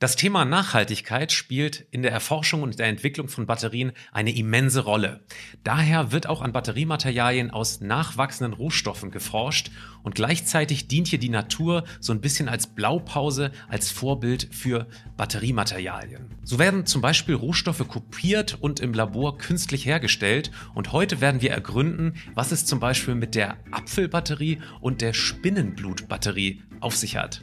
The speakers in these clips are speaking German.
Das Thema Nachhaltigkeit spielt in der Erforschung und der Entwicklung von Batterien eine immense Rolle. Daher wird auch an Batteriematerialien aus nachwachsenden Rohstoffen geforscht und gleichzeitig dient hier die Natur so ein bisschen als Blaupause, als Vorbild für Batteriematerialien. So werden zum Beispiel Rohstoffe kopiert und im Labor künstlich hergestellt und heute werden wir ergründen, was es zum Beispiel mit der Apfelbatterie und der Spinnenblutbatterie auf sich hat.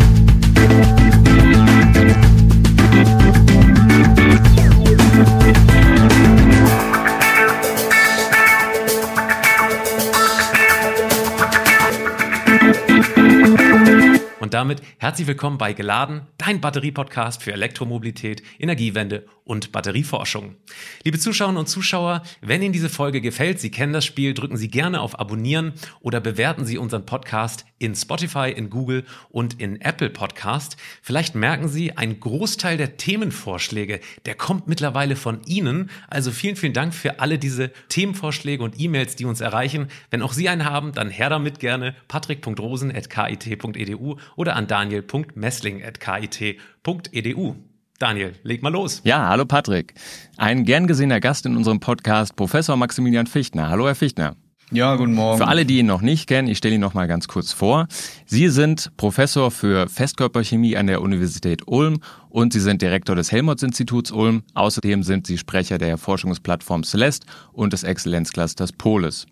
Und damit herzlich willkommen bei Geladen, dein Batterie-Podcast für Elektromobilität, Energiewende und Batterieforschung. Liebe Zuschauerinnen und Zuschauer, wenn Ihnen diese Folge gefällt, Sie kennen das Spiel, drücken Sie gerne auf Abonnieren oder bewerten Sie unseren Podcast in Spotify, in Google und in Apple Podcast. Vielleicht merken Sie, ein Großteil der Themenvorschläge, der kommt mittlerweile von Ihnen. Also vielen, vielen Dank für alle diese Themenvorschläge und E-Mails, die uns erreichen. Wenn auch Sie einen haben, dann her damit gerne patrick.rosen.kit.edu oder an daniel.messling.kit.edu. Daniel, leg mal los. Ja, hallo Patrick. Ein gern gesehener Gast in unserem Podcast, Professor Maximilian Fichtner. Hallo, Herr Fichtner. Ja, guten Morgen. Für alle, die ihn noch nicht kennen, ich stelle ihn noch mal ganz kurz vor. Sie sind Professor für Festkörperchemie an der Universität Ulm und Sie sind Direktor des Helmholtz-Instituts Ulm. Außerdem sind Sie Sprecher der Forschungsplattform Celeste und des Exzellenzclusters Polis.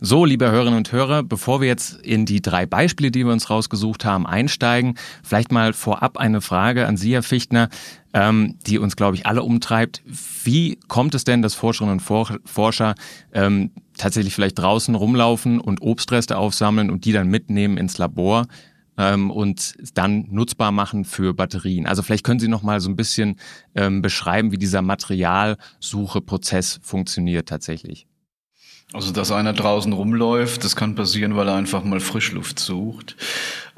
So, liebe Hörerinnen und Hörer, bevor wir jetzt in die drei Beispiele, die wir uns rausgesucht haben, einsteigen, vielleicht mal vorab eine Frage an Sie, Herr Fichtner, ähm, die uns, glaube ich, alle umtreibt. Wie kommt es denn, dass Forscherinnen und Forscher ähm, tatsächlich vielleicht draußen rumlaufen und Obstreste aufsammeln und die dann mitnehmen ins Labor? Ähm, und dann nutzbar machen für Batterien. Also vielleicht können Sie noch mal so ein bisschen ähm, beschreiben, wie dieser Materialsuche-Prozess funktioniert tatsächlich. Also, dass einer draußen rumläuft, das kann passieren, weil er einfach mal Frischluft sucht.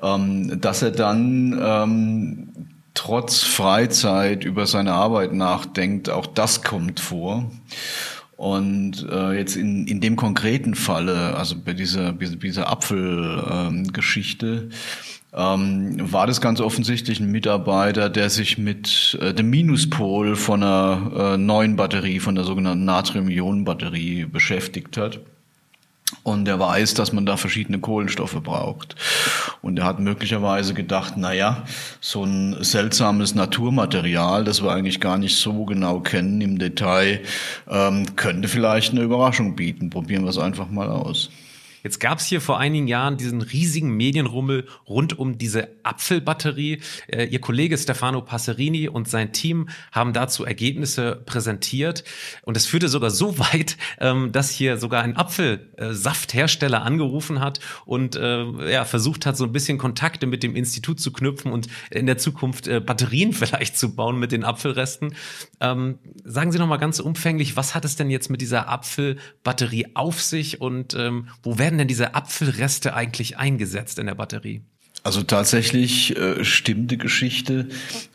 Ähm, dass er dann ähm, trotz Freizeit über seine Arbeit nachdenkt, auch das kommt vor. Und äh, jetzt in, in dem konkreten Falle, also bei dieser, dieser Apfelgeschichte, ähm, ähm, war das ganz offensichtlich ein Mitarbeiter, der sich mit äh, dem Minuspol von einer äh, neuen Batterie, von der sogenannten Natrium-Ionen-Batterie beschäftigt hat. Und er weiß, dass man da verschiedene Kohlenstoffe braucht. Und er hat möglicherweise gedacht, na ja, so ein seltsames Naturmaterial, das wir eigentlich gar nicht so genau kennen im Detail, ähm, könnte vielleicht eine Überraschung bieten. Probieren wir es einfach mal aus. Jetzt gab es hier vor einigen Jahren diesen riesigen Medienrummel rund um diese Apfelbatterie. Äh, Ihr Kollege Stefano Passerini und sein Team haben dazu Ergebnisse präsentiert. Und es führte sogar so weit, ähm, dass hier sogar ein Apfelsafthersteller angerufen hat und äh, ja, versucht hat, so ein bisschen Kontakte mit dem Institut zu knüpfen und in der Zukunft äh, Batterien vielleicht zu bauen mit den Apfelresten. Ähm, sagen Sie noch mal ganz umfänglich, was hat es denn jetzt mit dieser Apfelbatterie auf sich und ähm, wo werden werden denn diese Apfelreste eigentlich eingesetzt in der Batterie? Also tatsächlich äh, stimmt die Geschichte,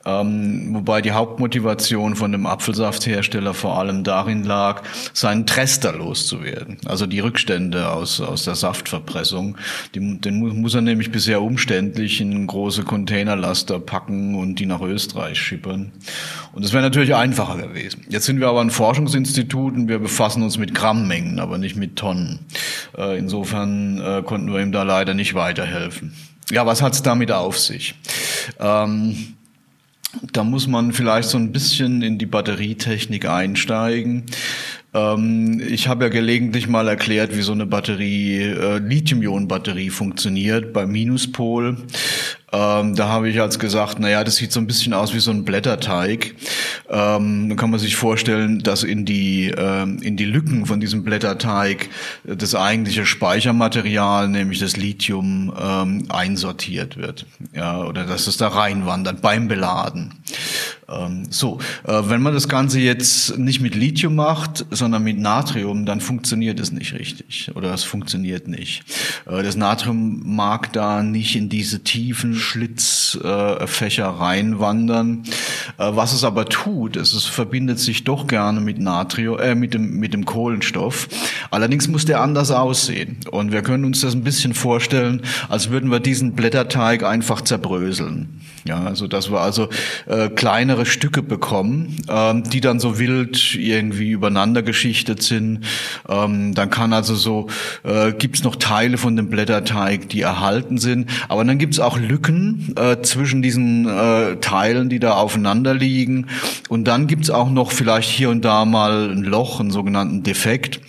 ähm, wobei die Hauptmotivation von dem Apfelsafthersteller vor allem darin lag, seinen Trester loszuwerden. Also die Rückstände aus, aus der Saftverpressung. Die, den muss er nämlich bisher umständlich in große Containerlaster packen und die nach Österreich schippern. Und das wäre natürlich einfacher gewesen. Jetzt sind wir aber ein Forschungsinstitut und wir befassen uns mit Grammmengen, aber nicht mit Tonnen. Äh, insofern äh, konnten wir ihm da leider nicht weiterhelfen. Ja, was hat es damit auf sich? Ähm, da muss man vielleicht so ein bisschen in die Batterietechnik einsteigen. Ähm, ich habe ja gelegentlich mal erklärt, wie so eine Batterie, äh, Lithium-Ionen-Batterie funktioniert beim Minuspol. Ähm, da habe ich als gesagt, naja, das sieht so ein bisschen aus wie so ein Blätterteig. Ähm, dann kann man sich vorstellen, dass in die, ähm, in die Lücken von diesem Blätterteig das eigentliche Speichermaterial, nämlich das Lithium, ähm, einsortiert wird. Ja, oder dass es da reinwandert beim Beladen. Ähm, so, äh, wenn man das Ganze jetzt nicht mit Lithium macht, sondern mit Natrium, dann funktioniert es nicht richtig oder es funktioniert nicht. Äh, das Natrium mag da nicht in diese tiefen Schlitzfächer reinwandern. Äh, was es aber tut, ist, es verbindet sich doch gerne mit Natrium, äh, mit dem mit dem Kohlenstoff. Allerdings muss der anders aussehen und wir können uns das ein bisschen vorstellen, als würden wir diesen Blätterteig einfach zerbröseln. Ja, also dass wir also äh, kleinere Stücke bekommen, ähm, die dann so wild irgendwie übereinander geschichtet sind. Ähm, dann kann also so äh, gibt's noch Teile von dem Blätterteig, die erhalten sind, aber dann gibt's auch Lücken äh, zwischen diesen äh, Teilen, die da aufeinander liegen. Und dann gibt's auch noch vielleicht hier und da mal ein Loch, einen sogenannten Defekt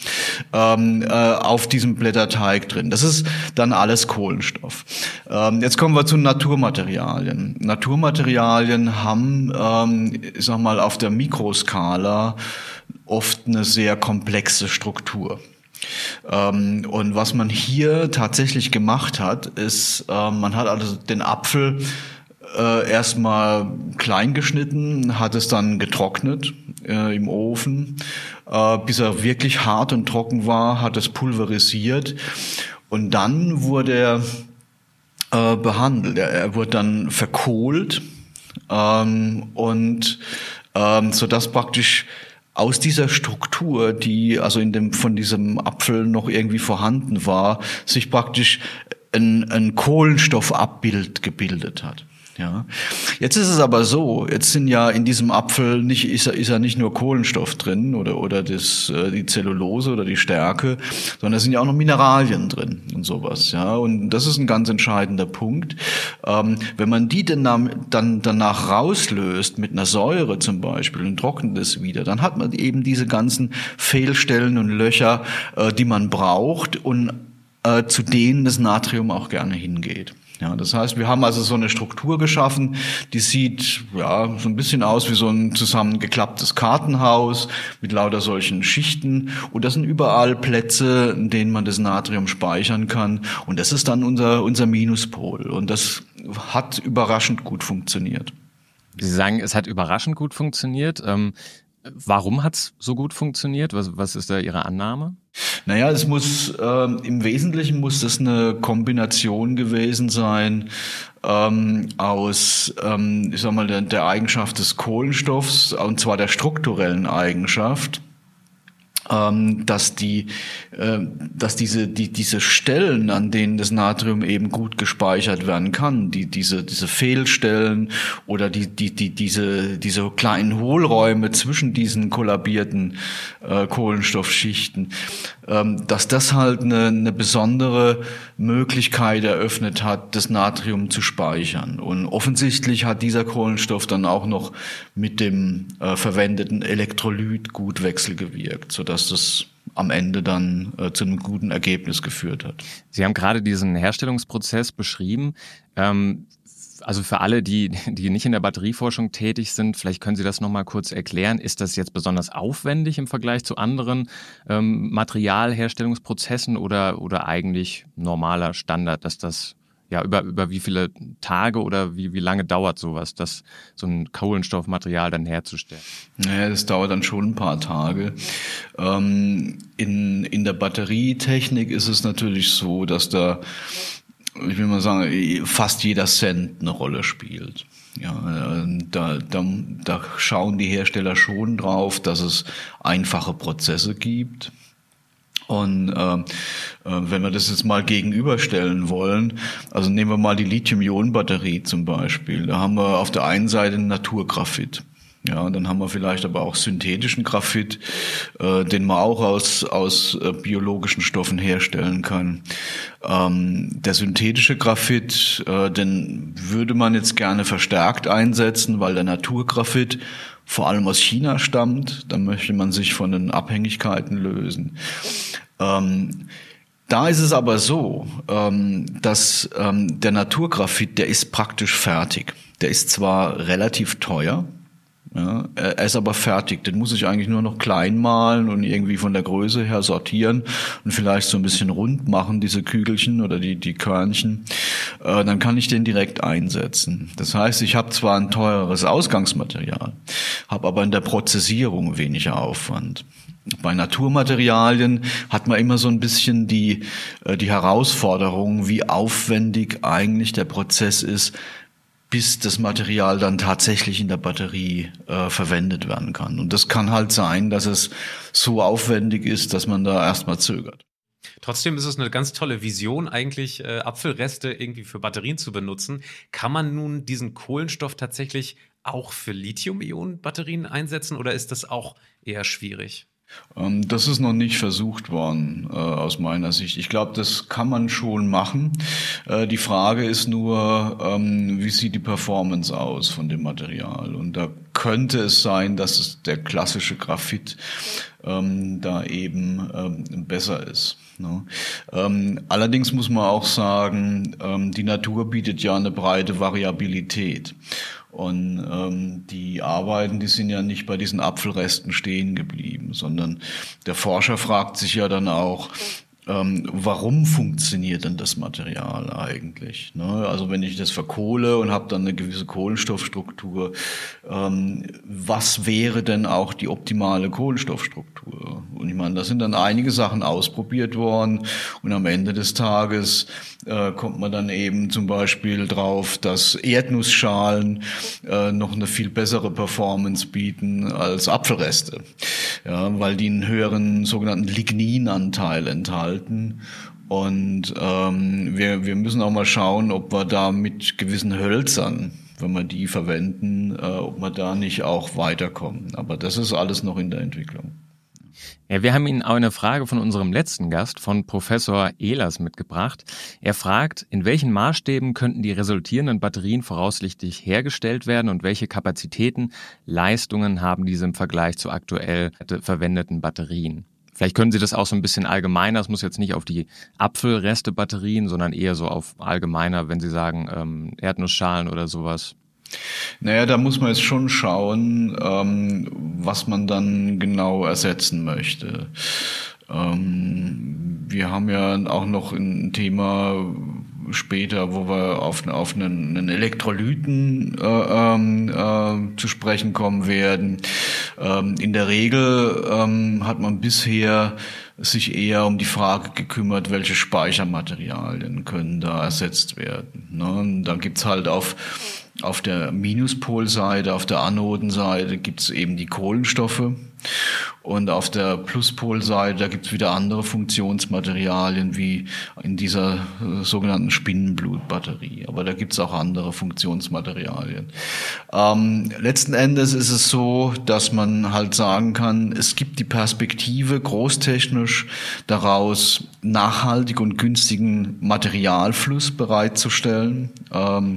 ähm, äh, auf diesem Blätterteig drin. Das ist dann alles Kohlenstoff. Ähm, jetzt kommen wir zu Naturmaterialien. Naturmaterialien haben, ähm, ich sag mal, auf der Mikroskala oft eine sehr komplexe Struktur. Ähm, und was man hier tatsächlich gemacht hat, ist, äh, man hat also den Apfel äh, erstmal klein geschnitten, hat es dann getrocknet äh, im Ofen, äh, bis er wirklich hart und trocken war, hat es pulverisiert und dann wurde er äh, behandelt. Er, er wurde dann verkohlt ähm, und ähm, so dass praktisch aus dieser Struktur, die also in dem von diesem Apfel noch irgendwie vorhanden war, sich praktisch ein, ein Kohlenstoffabbild gebildet hat. Ja. Jetzt ist es aber so, jetzt sind ja in diesem Apfel nicht, ist, ist ja nicht nur Kohlenstoff drin oder, oder das, äh, die Zellulose oder die Stärke, sondern es sind ja auch noch Mineralien drin und sowas. Ja. Und das ist ein ganz entscheidender Punkt. Ähm, wenn man die dann, dann danach rauslöst mit einer Säure zum Beispiel und trocknet es wieder, dann hat man eben diese ganzen Fehlstellen und Löcher, äh, die man braucht und äh, zu denen das Natrium auch gerne hingeht. Ja, das heißt, wir haben also so eine Struktur geschaffen, die sieht ja so ein bisschen aus wie so ein zusammengeklapptes Kartenhaus mit lauter solchen Schichten. Und das sind überall Plätze, in denen man das Natrium speichern kann. Und das ist dann unser, unser Minuspol. Und das hat überraschend gut funktioniert. Sie sagen, es hat überraschend gut funktioniert. Ähm, warum hat es so gut funktioniert? Was, was ist da Ihre Annahme? Naja, es muss äh, im Wesentlichen muss das eine Kombination gewesen sein ähm, aus, ähm, ich sag mal, der, der Eigenschaft des Kohlenstoffs und zwar der strukturellen Eigenschaft ähm, dass die, äh, dass diese, die, diese Stellen, an denen das Natrium eben gut gespeichert werden kann, die, diese, diese Fehlstellen oder die, die, die, diese, diese kleinen Hohlräume zwischen diesen kollabierten äh, Kohlenstoffschichten, dass das halt eine, eine besondere Möglichkeit eröffnet hat, das Natrium zu speichern. Und offensichtlich hat dieser Kohlenstoff dann auch noch mit dem äh, verwendeten Elektrolyt gut wechselgewirkt, sodass das am Ende dann äh, zu einem guten Ergebnis geführt hat. Sie haben gerade diesen Herstellungsprozess beschrieben. Ähm, also für alle, die, die nicht in der Batterieforschung tätig sind, vielleicht können Sie das nochmal kurz erklären. Ist das jetzt besonders aufwendig im Vergleich zu anderen ähm, Materialherstellungsprozessen oder, oder eigentlich normaler Standard, dass das ja, über, über wie viele Tage oder wie, wie lange dauert sowas, das, so ein Kohlenstoffmaterial dann herzustellen? Naja, das dauert dann schon ein paar Tage. Ähm, in, in der Batterietechnik ist es natürlich so, dass da ich will mal sagen, fast jeder Cent eine Rolle spielt. Ja, da, da, da schauen die Hersteller schon drauf, dass es einfache Prozesse gibt. Und äh, äh, wenn wir das jetzt mal gegenüberstellen wollen, also nehmen wir mal die Lithium-Ionen-Batterie zum Beispiel. Da haben wir auf der einen Seite Naturgraphit. Ja, dann haben wir vielleicht aber auch synthetischen Graphit, äh, den man auch aus, aus äh, biologischen Stoffen herstellen kann. Ähm, der synthetische Graphit, äh, den würde man jetzt gerne verstärkt einsetzen, weil der Naturgraphit vor allem aus China stammt. Da möchte man sich von den Abhängigkeiten lösen. Ähm, da ist es aber so, ähm, dass ähm, der Naturgraphit, der ist praktisch fertig. Der ist zwar relativ teuer, Ja, er ist aber fertig. Den muss ich eigentlich nur noch klein malen und irgendwie von der Größe her sortieren und vielleicht so ein bisschen rund machen, diese Kügelchen oder die, die Körnchen. Äh, dann kann ich den direkt einsetzen. Das heißt, ich habe zwar ein teureres Ausgangsmaterial, habe aber in der Prozessierung weniger Aufwand. Bei Naturmaterialien hat man immer so ein bisschen die, äh, die Herausforderung, wie aufwendig eigentlich der Prozess ist, bis das Material dann tatsächlich in der Batterie äh, verwendet werden kann. Und das kann halt sein, dass es so aufwendig ist, dass man da erstmal zögert. Trotzdem ist es eine ganz tolle Vision, eigentlich äh, Apfelreste irgendwie für Batterien zu benutzen. Kann man nun diesen Kohlenstoff tatsächlich auch für Lithium-Ionen-Batterien einsetzen oder ist das auch eher schwierig? Ähm, das ist noch nicht versucht worden äh, aus meiner Sicht. Ich glaube, das kann man schon machen. Äh, die Frage ist nur, ähm, wie sieht die Performance aus von dem Material? Und da könnte es sein, dass es der klassische Graphit ähm, da eben besser ist. Ne? Allerdings muss man auch sagen, die Natur bietet ja eine breite Variabilität. Und ähm, die Arbeiten, die sind ja nicht bei diesen Apfelresten stehen geblieben, sondern der Forscher fragt sich ja dann auch, ähm, warum funktioniert denn das Material eigentlich? Ne? Also wenn ich das verkohle und habe dann eine gewisse Kohlenstoffstruktur, ähm, was wäre denn auch die optimale Kohlenstoffstruktur? Und ich meine, da sind dann einige Sachen ausprobiert worden und am Ende des Tages äh, kommt man dann eben zum Beispiel drauf, dass Erdnussschalen äh, noch eine viel bessere Performance bieten als Apfelreste, ja, weil die einen höheren sogenannten Ligninanteil enthalten. Und ähm, wir, wir müssen auch mal schauen, ob wir da mit gewissen Hölzern wenn wir die verwenden, äh, ob wir da nicht auch weiterkommen. Aber das ist alles noch in der Entwicklung. Ja, wir haben Ihnen auch eine Frage von unserem letzten Gast, von Professor Ehlers, mitgebracht. Er fragt, in welchen Maßstäben könnten die resultierenden Batterien voraussichtlich hergestellt werden und welche Kapazitäten, Leistungen haben diese im Vergleich zu aktuell verwendeten Batterien? Vielleicht können Sie das auch so ein bisschen allgemeiner, es muss jetzt nicht auf die Apfelreste-Batterien, sondern eher so auf allgemeiner, wenn Sie sagen ähm, Erdnussschalen oder sowas. Naja, da muss man jetzt schon schauen, ähm, was man dann genau ersetzen möchte. Ähm, wir haben ja auch noch ein Thema später, wo wir auf, auf einen, einen Elektrolyten äh, ähm, äh, zu sprechen kommen werden. Ähm, in der Regel ähm, hat man bisher sich eher um die Frage gekümmert, welche Speichermaterialien können da ersetzt werden. Ne? Und da gibt's halt auf auf der Minuspolseite, auf der Anodenseite gibt's eben die Kohlenstoffe. Und auf der Pluspolseite, da gibt's wieder andere Funktionsmaterialien wie in dieser äh, sogenannten Spinnenblutbatterie. Aber da gibt's auch andere Funktionsmaterialien. Ähm, letzten Endes ist es so, dass man halt sagen kann, es gibt die Perspektive großtechnisch daraus, nachhaltig und günstigen Materialfluss bereitzustellen. Ähm,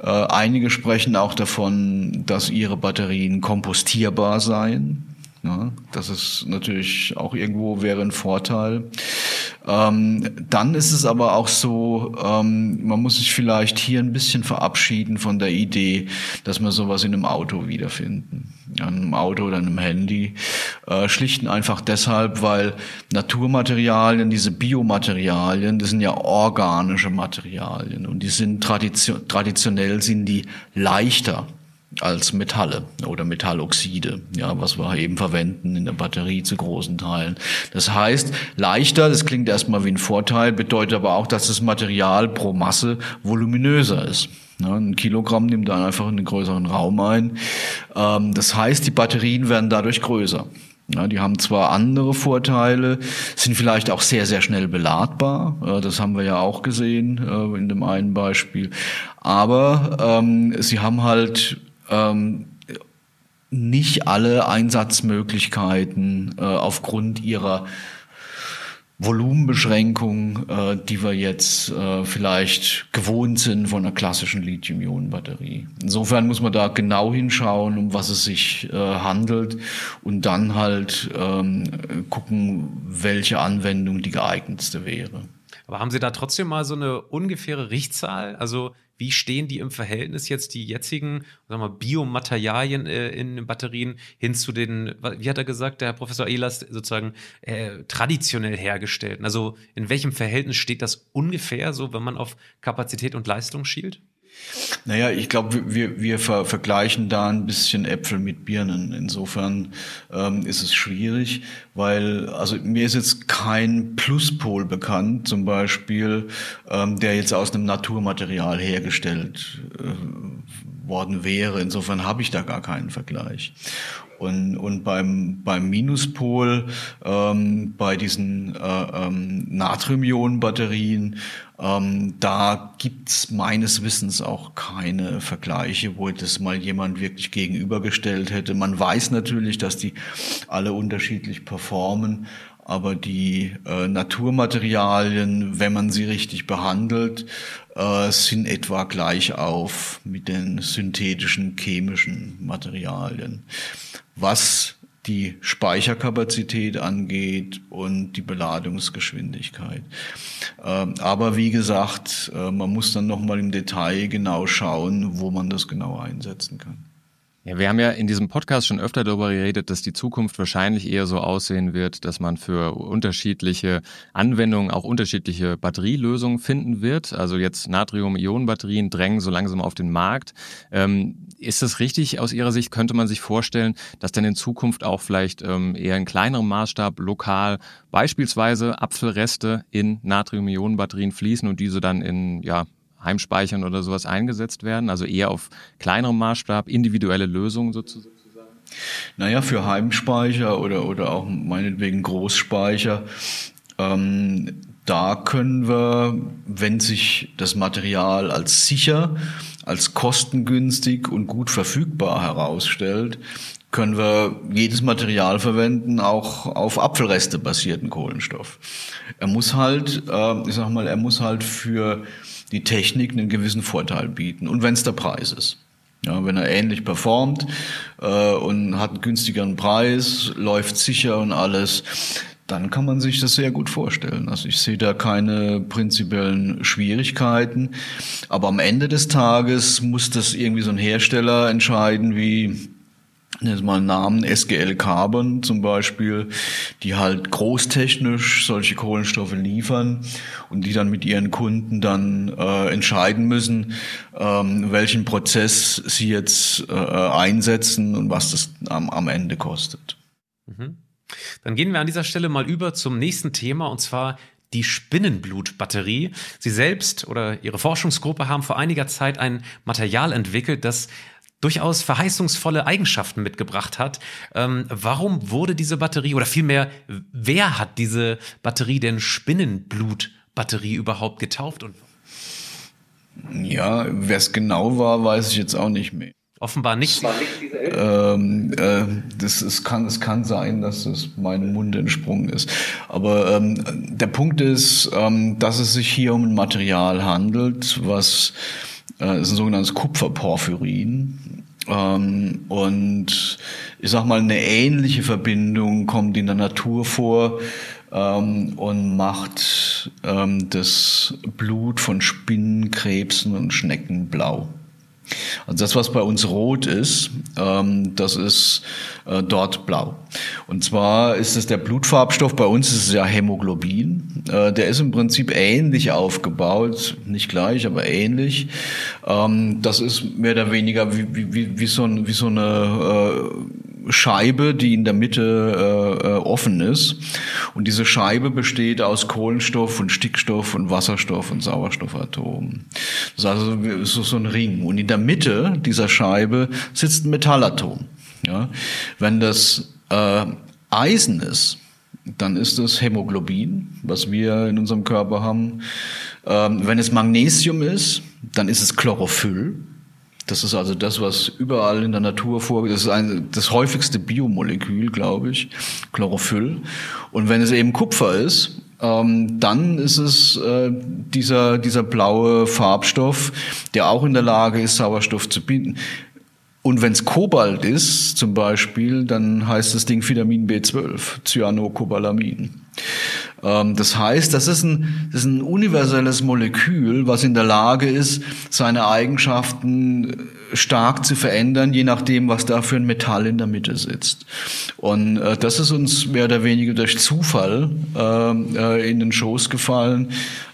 äh, einige sprechen auch davon, dass ihre Batterien kompostierbar seien. Ja, das ist natürlich auch irgendwo wäre ein Vorteil. Ähm, dann ist es aber auch so, ähm, man muss sich vielleicht hier ein bisschen verabschieden von der Idee, dass wir sowas in einem Auto wiederfinden. An einem Auto oder einem Handy. Äh, schlicht einfach deshalb, weil Naturmaterialien, diese Biomaterialien, das sind ja organische Materialien und die sind tradition traditionell sind die leichter als Metalle oder Metalloxide, ja, was wir eben verwenden in der Batterie zu großen Teilen. Das heißt, leichter, das klingt erstmal wie ein Vorteil, bedeutet aber auch, dass das Material pro Masse voluminöser ist. Ja, ein Kilogramm nimmt dann einfach einen größeren Raum ein. Ähm, das heißt, die Batterien werden dadurch größer. Ja, die haben zwar andere Vorteile, sind vielleicht auch sehr, sehr schnell beladbar. Das haben wir ja auch gesehen äh, in dem einen Beispiel. Aber ähm, sie haben halt ähm, nicht alle Einsatzmöglichkeiten äh, aufgrund ihrer Volumenbeschränkung, äh, die wir jetzt äh, vielleicht gewohnt sind von einer klassischen Lithium-Ionen-Batterie. Insofern muss man da genau hinschauen, um was es sich äh, handelt und dann halt ähm, gucken, welche Anwendung die geeignetste wäre. Aber haben Sie da trotzdem mal so eine ungefähre Richtzahl? Also wie stehen die im Verhältnis jetzt die jetzigen sagen wir, Biomaterialien äh, in den Batterien hin zu den, wie hat er gesagt, der Herr Professor Ehlers, sozusagen äh, traditionell hergestellten? Also in welchem Verhältnis steht das ungefähr so, wenn man auf Kapazität und Leistung schielt? Naja, ich glaube, wir, wir ver vergleichen da ein bisschen Äpfel mit Birnen. Insofern ähm, ist es schwierig, weil also mir ist jetzt kein Pluspol bekannt, zum Beispiel, ähm, der jetzt aus einem Naturmaterial hergestellt äh, worden wäre. Insofern habe ich da gar keinen Vergleich. Und, und beim, beim Minuspol, ähm, bei diesen äh, ähm, Natrium-Ionen-Batterien, ähm, da gibt's meines Wissens auch keine Vergleiche, wo das mal jemand wirklich gegenübergestellt hätte. Man weiß natürlich, dass die alle unterschiedlich performen, aber die äh, Naturmaterialien, wenn man sie richtig behandelt, äh, sind etwa gleich auf mit den synthetischen chemischen Materialien was die Speicherkapazität angeht und die Beladungsgeschwindigkeit. Ähm, aber wie gesagt, äh, man muss dann nochmal im Detail genau schauen, wo man das genau einsetzen kann. Ja, wir haben ja in diesem Podcast schon öfter darüber geredet, dass die Zukunft wahrscheinlich eher so aussehen wird, dass man für unterschiedliche Anwendungen auch unterschiedliche Batterielösungen finden wird. Also jetzt Natrium-Ionen-Batterien drängen so langsam auf den Markt. Ähm, ist das richtig aus Ihrer Sicht? Könnte man sich vorstellen, dass dann in Zukunft auch vielleicht ähm, eher in kleinerem Maßstab lokal beispielsweise Apfelreste in Natrium-Ionen-Batterien fließen und diese dann in ja, Heimspeichern oder sowas eingesetzt werden? Also eher auf kleinerem Maßstab, individuelle Lösungen sozusagen? Naja, für Heimspeicher oder, oder auch meinetwegen Großspeicher, ähm, da können wir, wenn sich das Material als sicher, als kostengünstig und gut verfügbar herausstellt, können wir jedes Material verwenden, auch auf Apfelreste basierten Kohlenstoff. Er muss halt, äh, ich sag mal, er muss halt für die Technik einen gewissen Vorteil bieten. Und wenn es der Preis ist. Ja, wenn er ähnlich performt äh, und hat einen günstigeren Preis, läuft sicher und alles, dann kann man sich das sehr gut vorstellen. Also ich sehe da keine prinzipiellen Schwierigkeiten. Aber am Ende des Tages muss das irgendwie so ein Hersteller entscheiden, wie jetzt mal Namen, SGL Carbon zum Beispiel, die halt großtechnisch solche Kohlenstoffe liefern und die dann mit ihren Kunden dann äh, entscheiden müssen, ähm, welchen Prozess sie jetzt äh, einsetzen und was das am, am Ende kostet. Mhm. Dann gehen wir an dieser Stelle mal über zum nächsten Thema und zwar die Spinnenblutbatterie. Sie selbst oder Ihre Forschungsgruppe haben vor einiger Zeit ein Material entwickelt, das durchaus verheißungsvolle Eigenschaften mitgebracht hat. Ähm, warum wurde diese Batterie oder vielmehr, wer hat diese Batterie denn Spinnenblutbatterie überhaupt getauft? Und ja, wer es genau war, weiß ich jetzt auch nicht mehr. Offenbar nicht. Ähm, äh, das, es, kann, es kann sein, dass es meinem Mund entsprungen ist. Aber ähm, der Punkt ist, ähm, dass es sich hier um ein Material handelt, was äh, ist ein sogenanntes Kupferporphyrin. Ähm, und ich sag mal, eine ähnliche Verbindung kommt in der Natur vor ähm, und macht ähm, das Blut von Spinnen, Krebsen und Schnecken blau. Also das, was bei uns rot ist, ähm, das ist äh, dort blau. Und zwar ist es der Blutfarbstoff, bei uns ist es ja Hämoglobin. Äh, der ist im Prinzip ähnlich aufgebaut, nicht gleich, aber ähnlich. Ähm, das ist mehr oder weniger wie, wie, wie, so, ein, wie so eine äh, Scheibe, die in der Mitte äh, äh, offen ist. Und diese Scheibe besteht aus Kohlenstoff und Stickstoff und Wasserstoff und Sauerstoffatomen. Das ist also so, so ein Ring. Und in der Mitte dieser Scheibe sitzt ein Metallatom. Ja? Wenn das äh, Eisen ist, dann ist es Hämoglobin, was wir in unserem Körper haben. Ähm, wenn es Magnesium ist, dann ist es Chlorophyll. Das ist also das, was überall in der Natur vorgeht. Das ist ein, das häufigste Biomolekül, glaube ich, Chlorophyll. Und wenn es eben Kupfer ist, ähm, dann ist es äh, dieser, dieser blaue Farbstoff, der auch in der Lage ist, Sauerstoff zu binden. Und wenn es Kobalt ist, zum Beispiel, dann heißt das Ding Vitamin B12, Cyanocobalamin. Ähm, das heißt, das ist, ein, das ist ein universelles Molekül, was in der Lage ist, seine Eigenschaften stark zu verändern, je nachdem, was da für ein Metall in der Mitte sitzt. Und äh, das ist uns mehr oder weniger durch Zufall äh, äh in den Schoß gefallen.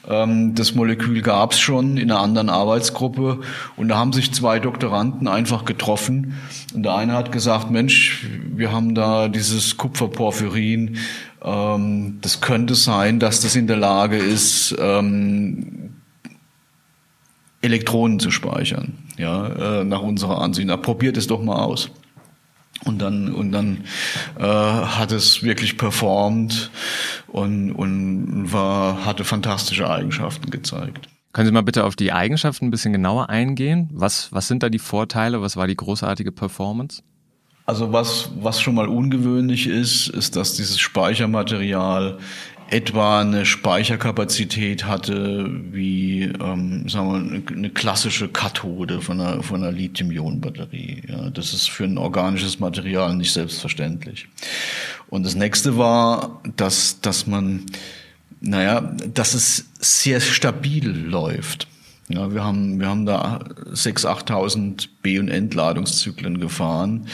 Ähm, das Molekül gab es schon in einer anderen Arbeitsgruppe und da haben sich zwei Doktoranden einfach getroffen und der eine hat gesagt, Mensch, wir haben da dieses Kupferporphyrin, ähm, das könnte sein, dass das in der Lage ist, ähm, Elektronen zu speichern, ja, äh, nach unserer Ansicht. Na, probiert es doch mal aus. Und dann, und dann äh, hat es wirklich performt und, und war, hatte fantastische Eigenschaften gezeigt. Können Sie mal bitte auf die Eigenschaften ein bisschen genauer eingehen? Was, was sind da die Vorteile? Was war die großartige Performance? Also was, was schon mal ungewöhnlich ist, ist, dass dieses Speichermaterial etwa eine Speicherkapazität hatte wie ähm, sagen wir, eine klassische Kathode von einer, von einer Lithium-Ionen-Batterie. Ja, das ist für ein organisches Material nicht selbstverständlich. Und das nächste war, dass, dass man, naja, dass es sehr stabil läuft. Ja, wir haben, wir haben da 6.000, 8.000 B- und Entladungszyklen gefahren,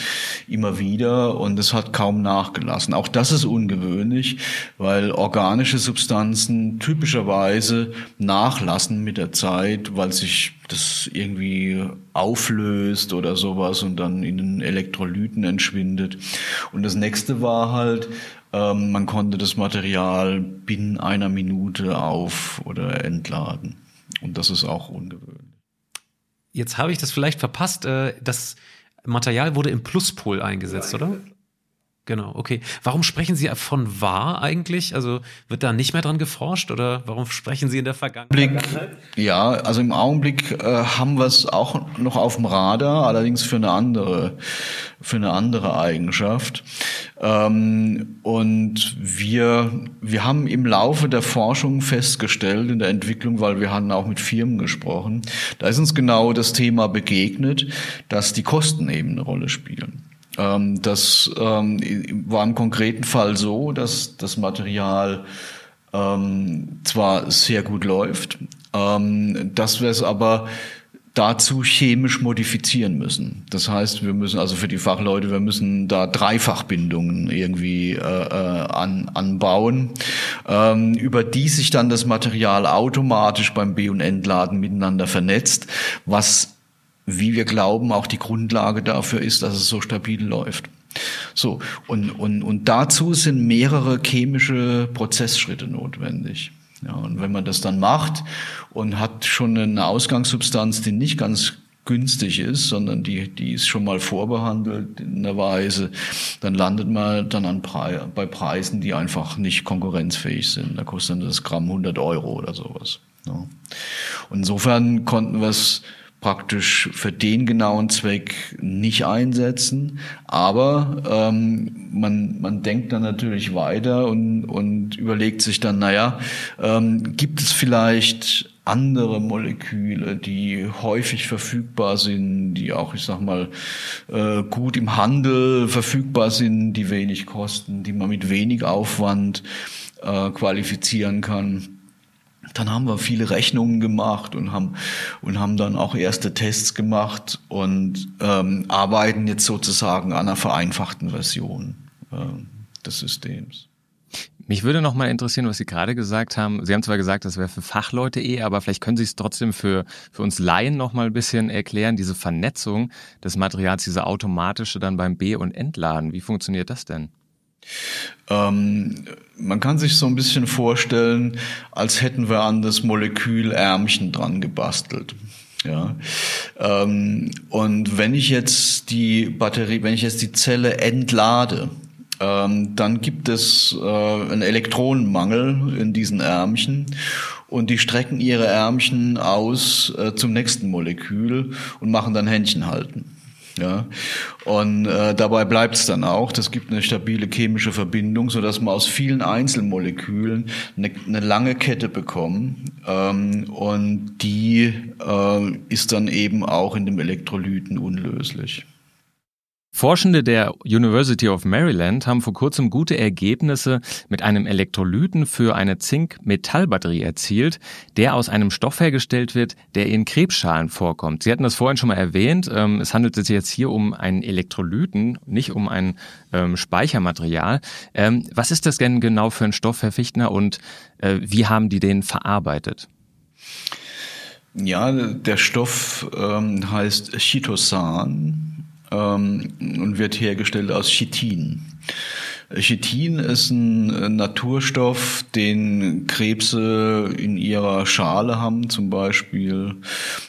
immer wieder, und es hat kaum nachgelassen. Auch das ist ungewöhnlich, weil organische Substanzen typischerweise nachlassen mit der Zeit, weil sich das irgendwie auflöst oder sowas und dann in den Elektrolyten entschwindet. Und das nächste war halt, ähm, man konnte das Material binnen einer Minute auf oder entladen. Und das ist auch ungewöhnlich. Jetzt habe ich das vielleicht verpasst. Äh, das Material wurde im Pluspol eingesetzt, oder? Genau, okay. Warum sprechen Sie von wahr eigentlich? Also wird da nicht mehr dran geforscht oder warum sprechen Sie in der Vergangenheit? Ja, also im Augenblick äh, haben wir es auch noch auf dem Radar, allerdings für eine andere, für eine andere Eigenschaft. Ähm, und wir, wir haben im Laufe der Forschung festgestellt, in der Entwicklung, weil wir hatten auch mit Firmen gesprochen, da ist uns genau das Thema begegnet, dass die Kosten eben eine Rolle spielen. Ähm, das ähm, war im konkreten Fall so, dass das Material ähm, zwar sehr gut läuft, ähm, dass wir es aber dazu chemisch modifizieren müssen. Das heißt, wir müssen also für die Fachleute, wir müssen da Dreifachbindungen irgendwie äh, äh an, anbauen, ähm, über die sich dann das Material automatisch beim B- und Entladen miteinander vernetzt, was wie wir glauben, auch die Grundlage dafür ist, dass es so stabil läuft. So, und, und, und dazu sind mehrere chemische Prozessschritte notwendig. Ja, und wenn man das dann macht und hat schon eine Ausgangssubstanz, die nicht ganz günstig ist, sondern die, die ist schon mal vorbehandelt in einer Weise, dann landet man dann an Pre bei Preisen, die einfach nicht konkurrenzfähig sind. Da kostet das Gramm 100 Euro oder sowas. Ja. Und insofern konnten wir es praktisch für den genauen Zweck nicht einsetzen. Aber ähm, man, man denkt dann natürlich weiter und, und überlegt sich dann, naja, ähm, gibt es vielleicht andere Moleküle, die häufig verfügbar sind, die auch, ich sag mal, äh, gut im Handel verfügbar sind, die wenig kosten, die man mit wenig Aufwand äh, qualifizieren kann dann haben wir viele Rechnungen gemacht und haben und haben dann auch erste Tests gemacht und ähm, arbeiten jetzt sozusagen an einer vereinfachten Version äh, des Systems. Mich würde noch mal interessieren, was Sie gerade gesagt haben. Sie haben zwar gesagt, das wäre für Fachleute eh, aber vielleicht können Sie es trotzdem für, für uns Laien noch mal ein bisschen erklären, diese Vernetzung des Materials, diese automatische dann beim B- und Entladen. Wie funktioniert das denn? Ähm, man kann sich so ein bisschen vorstellen, als hätten wir an das Molekül Ärmchen dran gebastelt. Ja. Ähm, und wenn ich jetzt die Batterie, wenn ich jetzt die Zelle entlade, ähm, dann gibt es äh, einen Elektronenmangel in diesen Ärmchen und die strecken ihre Ärmchen aus äh, zum nächsten Molekül und machen dann Händchen halten. Ja, und äh, dabei bleibt es dann auch. Das gibt eine stabile chemische Verbindung, so dass man aus vielen Einzelmolekülen eine, eine lange Kette bekommen. Ähm, und die äh, ist dann eben auch in dem Elektrolyten unlöslich. Forschende der University of Maryland haben vor kurzem gute Ergebnisse mit einem Elektrolyten für eine Zink-Metallbatterie erzielt, der aus einem Stoff hergestellt wird, der in Krebsschalen vorkommt. Sie hatten das vorhin schon mal erwähnt. Ähm, es handelt sich jetzt hier um einen Elektrolyten, nicht um ein ähm, Speichermaterial. Ähm, was ist das denn genau für ein Stoff, Herr Fichtner, und äh, wie haben die den verarbeitet? Ja, der Stoff ähm, heißt Chitosan ähm, und wird hergestellt aus Chitin. Chitin ist ein äh, Naturstoff, den Krebse in ihrer Schale haben, zum Beispiel,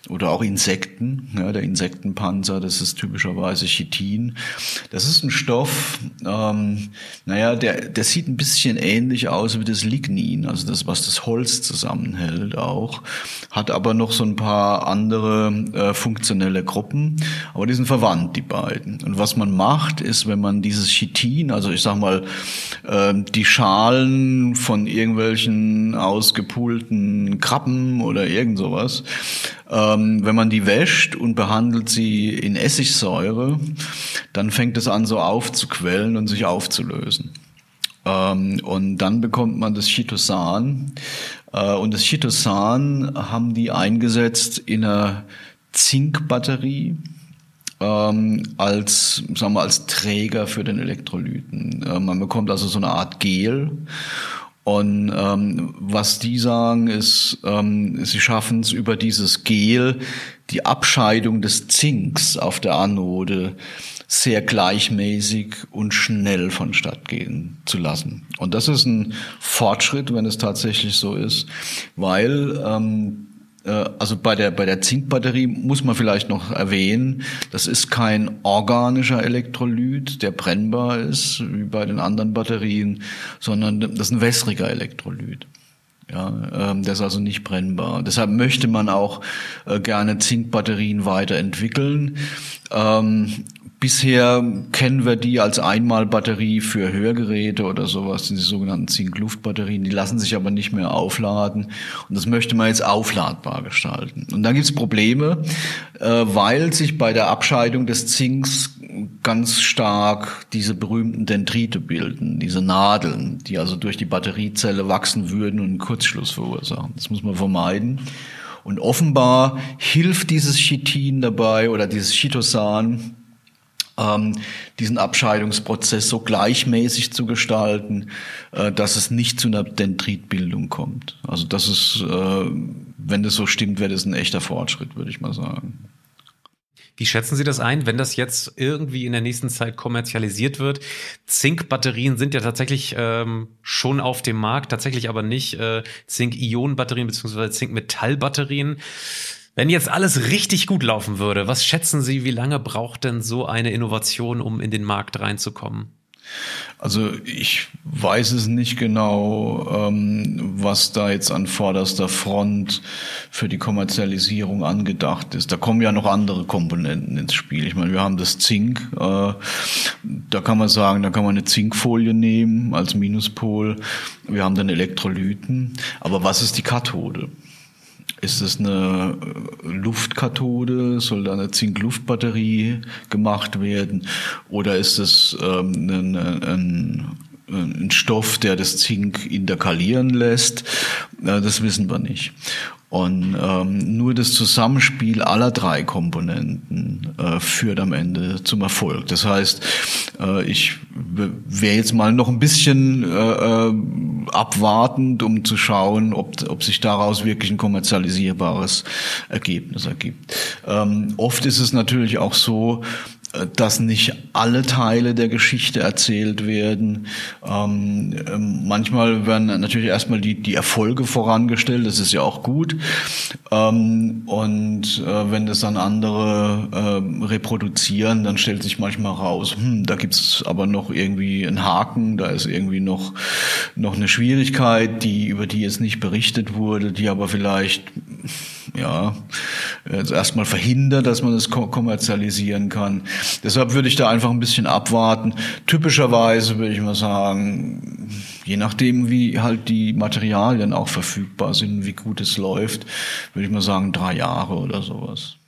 oder auch Insekten. Ja, der Insektenpanzer, das ist typischerweise Chitin. Das ist ein Stoff, ähm, naja, der, der sieht ein bisschen ähnlich aus wie das Lignin, also das, was das Holz zusammenhält auch, hat aber noch so ein paar andere äh, funktionelle Gruppen, aber die sind verwandt, die beiden. Und was man macht, ist, wenn man dieses Chitin, also ich sag mal, mal äh, die Schalen von irgendwelchen ausgepulten Krabben oder irgend sowas, ähm, wenn man die wäscht und behandelt sie in Essigsäure, dann fängt es an so aufzuquellen und sich aufzulösen. Ähm, und dann bekommt man das Chitosan. Äh, und das Chitosan haben die eingesetzt in einer Zinkbatterie ähm, als, sagen wir, als Träger für den Elektrolyten. Äh, man bekommt also so eine Art Gel. Und ähm, was die sagen, ist, ähm, sie schaffen es über dieses Gel, die Abscheidung des Zinks auf der Anode sehr gleichmäßig und schnell vonstatt gehen zu lassen. Und das ist ein Fortschritt, wenn es tatsächlich so ist, weil ähm, äh, also bei der, bei der Zinkbatterie muss man vielleicht noch erwähnen, das ist kein organischer Elektrolyt, der brennbar ist, wie bei den anderen Batterien, sondern das ist ein wässriger Elektrolyt. Ja, ähm, der ist also nicht brennbar. Deshalb möchte man auch äh, gerne Zinkbatterien weiterentwickeln. Ähm, Bisher kennen wir die als Einmalbatterie für Hörgeräte oder sowas, die sogenannten Zink-Luft-Batterien. Die lassen sich aber nicht mehr aufladen und das möchte man jetzt aufladbar gestalten. Und dann gibt es Probleme, äh, weil sich bei der Abscheidung des Zinks ganz stark diese berühmten Dendrite bilden, diese Nadeln, die also durch die Batteriezelle wachsen würden und einen Kurzschluss verursachen. Das muss man vermeiden. Und offenbar hilft dieses Chitin dabei oder dieses Chitosan, diesen Abscheidungsprozess so gleichmäßig zu gestalten, äh, dass es nicht zu einer Dendritbildung kommt. Also das ist, äh, wenn das so stimmt, wäre das ein echter Fortschritt, würde ich mal sagen. Wie schätzen Sie das ein, wenn das jetzt irgendwie in der nächsten Zeit kommerzialisiert wird? Zinkbatterien sind ja tatsächlich ähm, schon auf dem Markt, tatsächlich aber nicht äh, Zink-Ionen-Batterien bzw. Zink-Metall-Batterien. Wenn jetzt alles richtig gut laufen würde, was schätzen Sie, wie lange braucht denn so eine Innovation, um in den Markt reinzukommen? Also ich weiß es nicht genau, ähm, was da jetzt an vorderster Front für die Kommerzialisierung angedacht ist. Da kommen ja noch andere Komponenten ins Spiel. Ich meine, wir haben das Zink. Äh, da kann man sagen, da kann man eine Zinkfolie nehmen als Minuspol. Wir haben dann Elektrolyten. Aber was ist die Kathode? Ist es eine äh, Luftkathode? Soll da eine Zink-Luftbatterie gemacht werden? Oder ist es ähm, ein, ein, ein Stoff, der das Zink interkalieren lässt? Äh, das wissen wir nicht. Und ähm, nur das Zusammenspiel aller drei Komponenten äh, führt am Ende zum Erfolg. Das heißt, äh, ich wäre jetzt mal noch ein bisschen äh, äh, abwartend, um zu schauen, ob, ob sich daraus wirklich ein kommerzialisierbares Ergebnis ergibt. Ähm, oft ist es natürlich auch so, dass nicht alle Teile der Geschichte erzählt werden. Ähm, ähm, manchmal werden natürlich erstmal die, die Erfolge vorangestellt, das ist ja auch gut. Ähm, und äh, wenn das dann andere äh, reproduzieren, dann stellt sich manchmal raus, hm, da gibt's aber noch irgendwie einen Haken, da ist irgendwie noch, noch eine Schwierigkeit, die, über die jetzt nicht berichtet wurde, die aber vielleicht ja, jetzt erstmal verhindert, dass man das kommerzialisieren kann. Deshalb würde ich da einfach ein bisschen abwarten. Typischerweise würde ich mal sagen, je nachdem, wie halt die Materialien auch verfügbar sind, wie gut es läuft, würde ich mal sagen, drei Jahre oder sowas.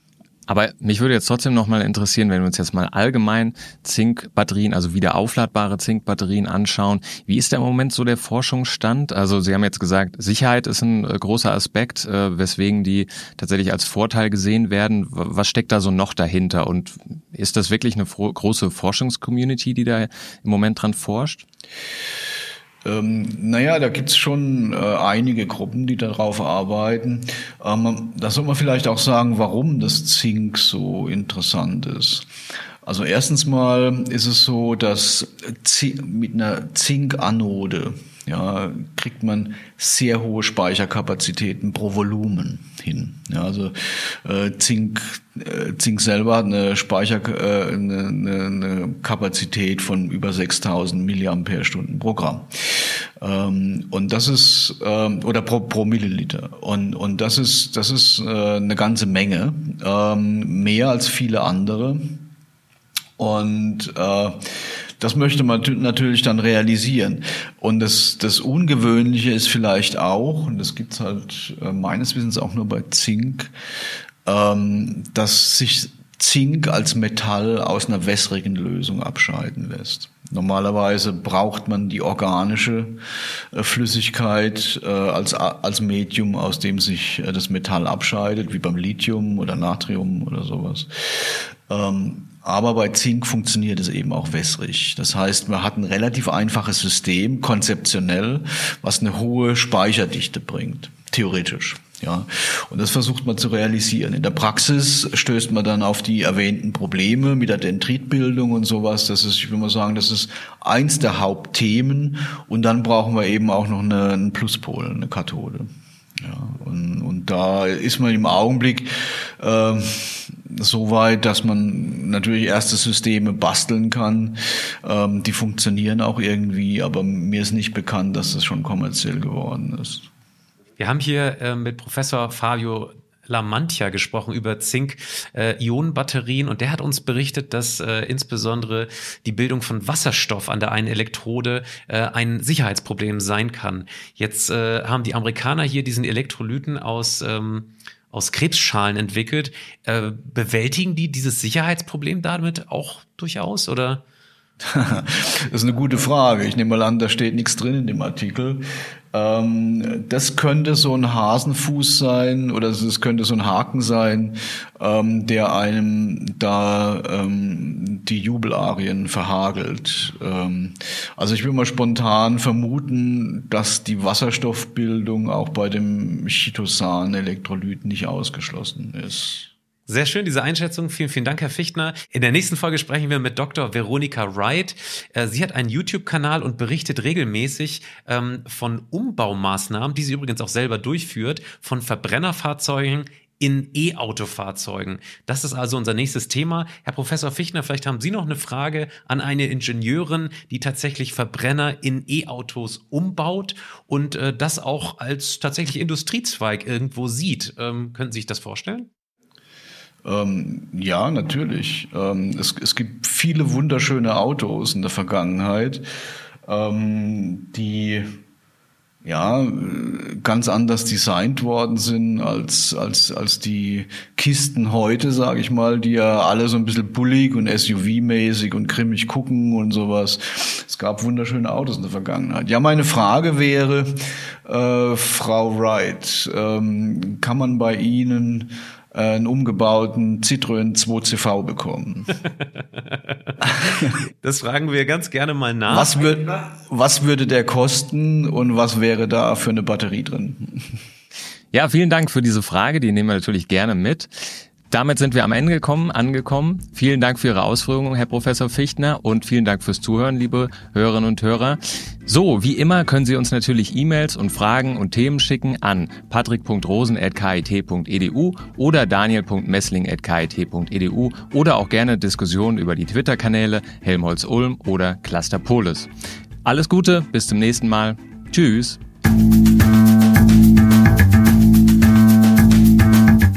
Aber mich würde jetzt trotzdem nochmal interessieren, wenn wir uns jetzt mal allgemein Zinkbatterien, also wieder aufladbare Zinkbatterien anschauen. Wie ist der im Moment so der Forschungsstand? Also Sie haben jetzt gesagt, Sicherheit ist ein äh, großer Aspekt, äh, weswegen die tatsächlich als Vorteil gesehen werden. Was steckt da so noch dahinter? Und ist das wirklich eine große Forschungscommunity, die da im Moment dran forscht? Ähm, naja, da gibt's schon äh, einige Gruppen, die darauf arbeiten. Ähm, da soll man vielleicht auch sagen, warum das Zink so interessant ist. Also erstens mal ist es so, dass mit einer Zinkanode ja, kriegt man sehr hohe Speicherkapazitäten pro Volumen hin. Ja, also äh, Zink, äh, Zink selber hat eine Speicher äh, eine, eine, eine Kapazität von über 6000 Milliampere-Stunden pro Gramm. Ähm, und das ist ähm, oder pro, pro Milliliter. Und und das ist das ist äh, eine ganze Menge, ähm, mehr als viele andere. Und äh, das möchte man natürlich dann realisieren. Und das, das Ungewöhnliche ist vielleicht auch, und das gibt's halt äh, meines Wissens auch nur bei Zink, ähm, dass sich Zink als Metall aus einer wässrigen Lösung abscheiden lässt. Normalerweise braucht man die organische äh, Flüssigkeit äh, als, als Medium, aus dem sich das Metall abscheidet, wie beim Lithium oder Natrium oder sowas. Ähm, aber bei Zink funktioniert es eben auch wässrig. Das heißt, man hat ein relativ einfaches System, konzeptionell, was eine hohe Speicherdichte bringt, theoretisch. Ja, und das versucht man zu realisieren. In der Praxis stößt man dann auf die erwähnten Probleme mit der Dendritbildung und sowas. Das ist, ich will mal sagen, das ist eins der Hauptthemen. Und dann brauchen wir eben auch noch eine, einen Pluspol, eine Kathode. Ja, und, und da ist man im Augenblick äh, so weit, dass man natürlich erste Systeme basteln kann. Ähm, die funktionieren auch irgendwie, aber mir ist nicht bekannt, dass das schon kommerziell geworden ist. Wir haben hier äh, mit Professor Fabio Lamantia gesprochen über Zink-Ionenbatterien und der hat uns berichtet, dass äh, insbesondere die Bildung von Wasserstoff an der einen Elektrode äh, ein Sicherheitsproblem sein kann. Jetzt äh, haben die Amerikaner hier diesen Elektrolyten aus ähm, aus Krebsschalen entwickelt. Äh, bewältigen die dieses Sicherheitsproblem damit auch durchaus oder? das ist eine gute Frage. Ich nehme mal an, da steht nichts drin in dem Artikel. Ähm, das könnte so ein Hasenfuß sein oder es könnte so ein Haken sein, ähm, der einem da ähm, die Jubelarien verhagelt. Ähm, also ich will mal spontan vermuten, dass die Wasserstoffbildung auch bei dem Chitosan-Elektrolyt nicht ausgeschlossen ist. Sehr schön, diese Einschätzung. Vielen, vielen Dank, Herr Fichtner. In der nächsten Folge sprechen wir mit Dr. Veronika Wright. Äh, sie hat einen YouTube-Kanal und berichtet regelmäßig ähm, von Umbaumaßnahmen, die sie übrigens auch selber durchführt, von Verbrennerfahrzeugen in E-Autofahrzeugen. Das ist also unser nächstes Thema. Herr Professor Fichtner, vielleicht haben Sie noch eine Frage an eine Ingenieurin, die tatsächlich Verbrenner in E-Autos umbaut und äh, das auch als tatsächlich Industriezweig irgendwo sieht. Ähm, können Sie sich das vorstellen? Ähm, ja, natürlich. Ähm, es, es gibt viele wunderschöne Autos in der Vergangenheit, ähm, die ja ganz anders designt worden sind als als als die Kisten heute, sage ich mal, die ja alle so ein bisschen bullig und SUV-mäßig und grimmig gucken und sowas. Es gab wunderschöne Autos in der Vergangenheit. Ja, meine Frage wäre, äh, Frau Wright, ähm, kann man bei Ihnen einen umgebauten Citroën 2CV bekommen? das fragen wir ganz gerne mal nach. Was, würd, was würde der kosten und was wäre da für eine Batterie drin? Ja, vielen Dank für diese Frage. Die nehmen wir natürlich gerne mit. Damit sind wir am Ende gekommen, angekommen. Vielen Dank für Ihre Ausführungen, Herr Professor Fichtner, und vielen Dank fürs Zuhören, liebe Hörerinnen und Hörer. So, wie immer können Sie uns natürlich E-Mails und Fragen und Themen schicken an patrick.rosen.kit.edu oder daniel.messling.kit.edu oder auch gerne Diskussionen über die Twitter-Kanäle Helmholtz Ulm oder Cluster Polis. Alles Gute, bis zum nächsten Mal. Tschüss.